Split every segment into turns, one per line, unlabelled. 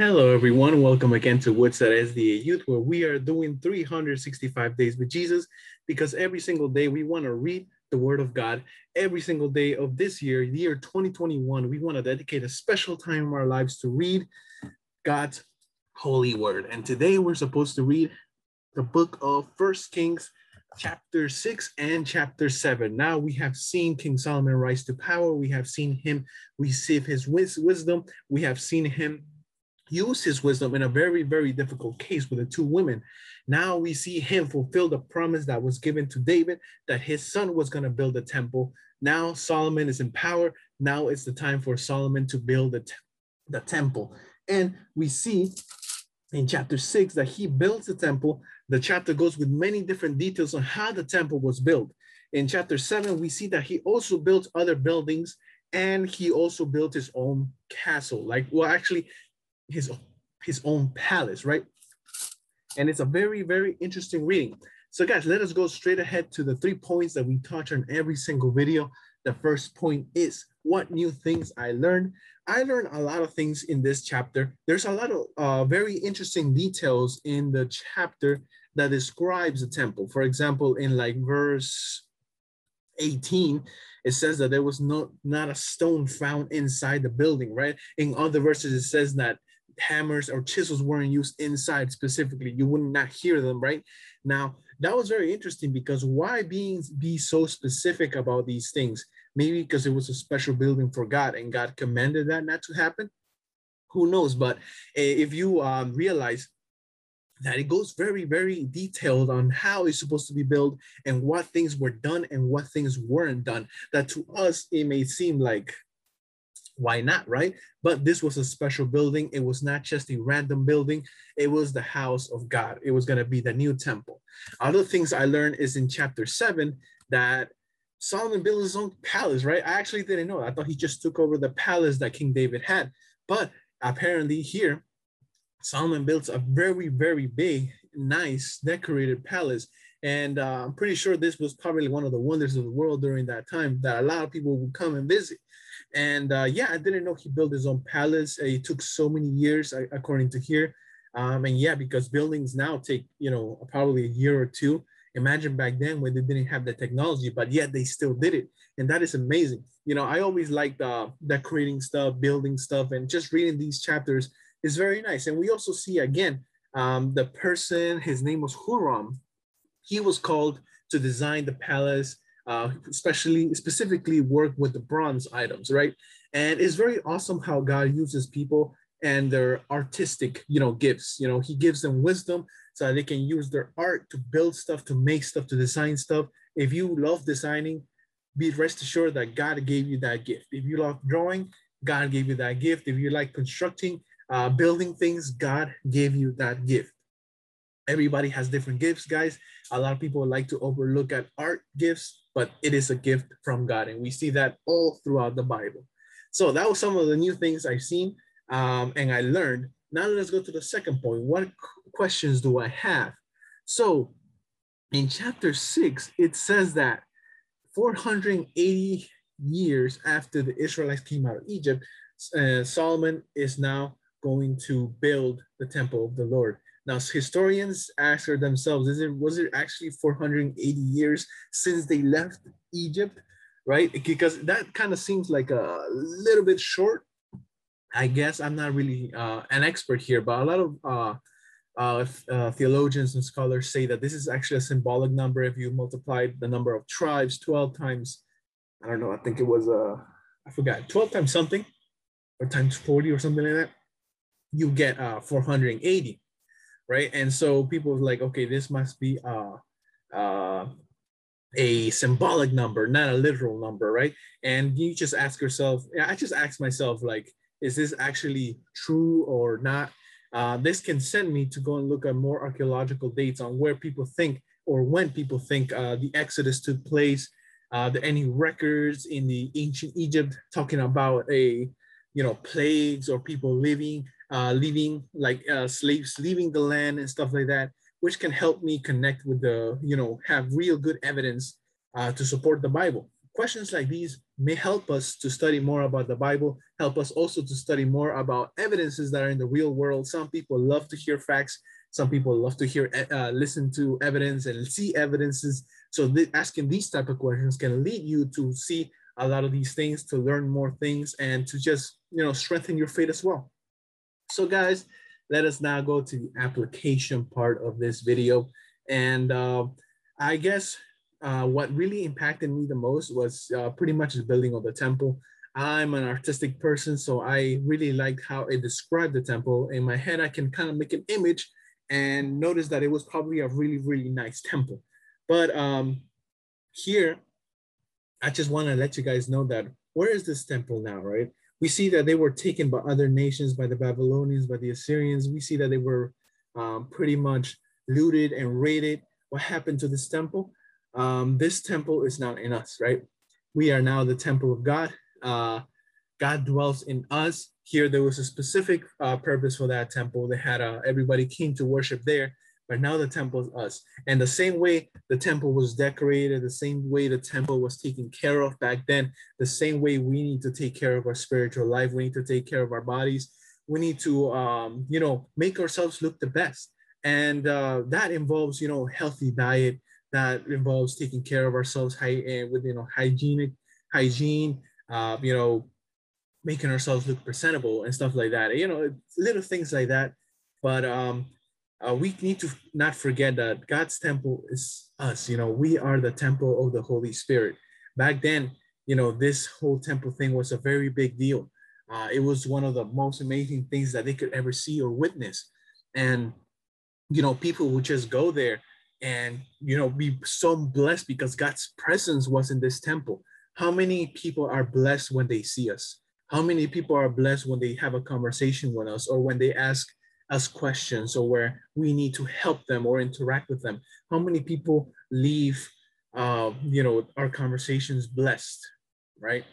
Hello, everyone. Welcome again to Woodset SDA Youth, where we are doing 365 days with Jesus because every single day we want to read the Word of God. Every single day of this year, year 2021, we want to dedicate a special time in our lives to read God's holy Word. And today we're supposed to read the book of First Kings, chapter 6 and chapter 7. Now we have seen King Solomon rise to power. We have seen him receive his wisdom. We have seen him use his wisdom in a very, very difficult case with the two women. Now we see him fulfill the promise that was given to David that his son was going to build a temple. Now Solomon is in power. Now it's the time for Solomon to build the, the temple. And we see in chapter six that he builds the temple. The chapter goes with many different details on how the temple was built. In chapter seven, we see that he also built other buildings and he also built his own castle. Like, well, actually, his his own palace, right? And it's a very, very interesting reading. So guys, let us go straight ahead to the three points that we touch on every single video. The first point is what new things I learned. I learned a lot of things in this chapter. There's a lot of uh, very interesting details in the chapter that describes the temple. For example, in like verse 18, it says that there was no not a stone found inside the building, right? In other verses, it says that hammers or chisels weren't used inside specifically. You would not hear them, right? Now, that was very interesting because why being be so specific about these things? Maybe because it was a special building for God and God commanded that not to happen. Who knows? But eh, if you um, realize that it goes very, very detailed on how it's supposed to be built and what things were done and what things weren't done. That to us, it may seem like why not, right? But this was a special building. It was not just a random building. It was the house of God. It was going to be the new temple. Other things I learned is in chapter seven that Solomon built his own palace, right? I actually didn't know. I thought he just took over the palace that King David had. But apparently here, Solomon built a very, very big, nice, decorated palace. And uh, I'm pretty sure this was probably one of the wonders of the world during that time that a lot of people would come and visit. And uh, yeah, I didn't know he built his own palace. It took so many years, according to here. Um, and yeah, because buildings now take, you know, probably a year or two. Imagine back then when they didn't have the technology, but yet they still did it. And that is amazing. You know, I always liked uh, decorating stuff, building stuff, and just reading these chapters is very nice. And we also see again, um, the person, his name was Huram. He was called to design the palace uh, especially specifically work with the bronze items, right? And it's very awesome how God uses people and their artistic, you know, gifts. You know, He gives them wisdom so that they can use their art to build stuff, to make stuff, to design stuff. If you love designing, be rest assured that God gave you that gift. If you love drawing, God gave you that gift. If you like constructing, uh, building things, God gave you that gift. Everybody has different gifts, guys. A lot of people like to overlook at art gifts but it is a gift from God. And we see that all throughout the Bible. So that was some of the new things I've seen um, and I learned. Now let's go to the second point. What questions do I have? So in chapter six, it says that 480 years after the Israelites came out of Egypt, uh, Solomon is now going to build the temple of the Lord. Now, historians ask themselves, is it was it actually 480 years since they left Egypt, right? Because that kind of seems like a little bit short. I guess I'm not really uh, an expert here, but a lot of uh, uh, uh, theologians and scholars say that this is actually a symbolic number. If you multiply the number of tribes 12 times, I don't know, I think it was, uh, I forgot, 12 times something or times 40 or something like that, you get uh, 480 right? And so people were like, okay, this must be uh, uh, a symbolic number, not a literal number, right? And you just ask yourself, I just ask myself, like, is this actually true or not? Uh, this can send me to go and look at more archaeological dates on where people think or when people think uh, the Exodus took place. Uh, there any records in the ancient Egypt talking about a, you know, plagues or people living uh, leaving like uh, slaves leaving the land and stuff like that, which can help me connect with the, you know, have real good evidence uh, to support the Bible. questions like these may help us to study more about the Bible, help us also to study more about evidences that are in the real world. Some people love to hear facts. Some people love to hear, uh, listen to evidence and see evidences. So th- asking these type of questions can lead you to see a lot of these things, to learn more things, and to just you know strengthen your faith as well. So guys, let us now go to the application part of this video. And uh, I guess uh, what really impacted me the most was uh, pretty much the building of the temple. I'm an artistic person, so I really liked how it described the temple. In my head, I can kind of make an image and notice that it was probably a really, really nice temple. But um, here, I just want to let you guys know that where is this temple now, right? We see that they were taken by other nations, by the Babylonians, by the Assyrians. We see that they were um, pretty much looted and raided. What happened to this temple? Um, this temple is not in us, right? We are now the temple of God. Uh, God dwells in us. Here, there was a specific uh, purpose for that temple. They had uh, everybody came to worship there, but now the temple is us. And the same way the temple was decorated, the same way the temple was taken care of back then, the same way we need to take care of our spiritual life. We need to take care of our bodies. We need to, um, you know, make ourselves look the best. And uh, that involves, you know, healthy diet, that involves taking care of ourselves high, with you know hygienic hygiene uh, you know making ourselves look presentable and stuff like that you know little things like that but um uh, we need to not forget that god's temple is us you know we are the temple of the holy spirit. Back then you know this whole temple thing was a very big deal. Uh, it was one of the most amazing things that they could ever see or witness. And you know people would just go there and you know be so blessed because god's presence was in this temple. How many people are blessed when they see us? How many people are blessed when they have a conversation with us or when they ask us questions or where we need to help them or interact with them how many people leave uh, you know our conversations blessed right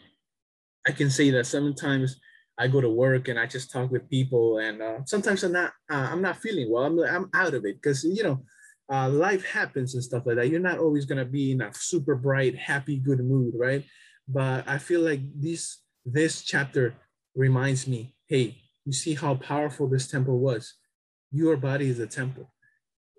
i can say that sometimes i go to work and i just talk with people and uh, sometimes i'm not uh, i'm not feeling well i'm, I'm out of it because you know uh, life happens and stuff like that. You're not always gonna be in a super bright, happy, good mood, right? But I feel like this this chapter reminds me, hey, you see how powerful this temple was. Your body is a temple.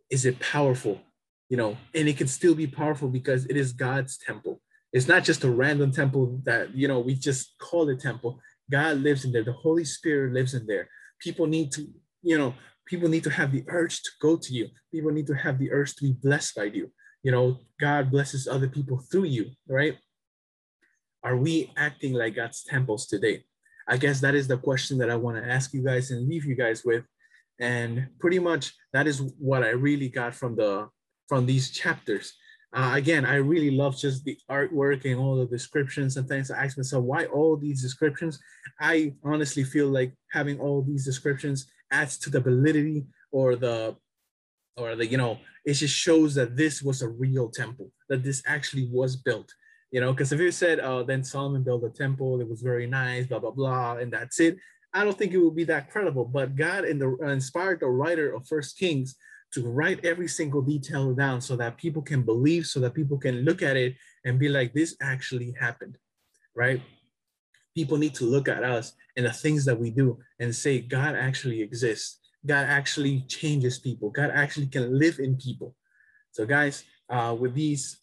Is it powerful? You know, and it can still be powerful because it is God's temple. It's not just a random temple that you know we just call it temple. God lives in there. The Holy Spirit lives in there. People need to, you know, people need to have the urge to go to you. People need to have the urge to be blessed by you. You know, God blesses other people through you, right? Are we acting like God's temples today? I guess that is the question that I want to ask you guys and leave you guys with. And pretty much that is what I really got from the from these chapters. Uh, again, I really love just the artwork and all the descriptions and things. I ask myself, why all these descriptions? I honestly feel like having all these descriptions adds to the validity or the or the you know it just shows that this was a real temple that this actually was built you know because if you said oh then solomon built a temple it was very nice blah blah blah and that's it i don't think it would be that credible but god in the inspired the writer of first kings to write every single detail down so that people can believe so that people can look at it and be like this actually happened right people need to look at us and the things that we do and say, God actually exists. God actually changes people. God actually can live in people. So, guys, uh, with these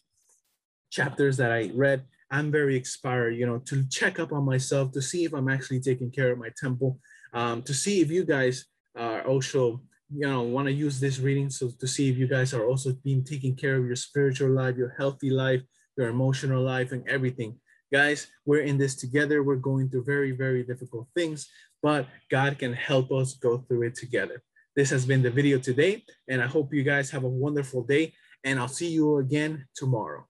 chapters that I read, I'm very inspired, you know, to check up on myself to see if I'm actually taking care of my temple, um, to see if you guys are also, you know, want to use this reading so to see if you guys are also being taking care of your spiritual life, your healthy life, your emotional life, and everything. Guys, we're in this together. We're going through very, very difficult things, but God can help us go through it together. This has been the video today, and I hope you guys have a wonderful day, and I'll see you again tomorrow.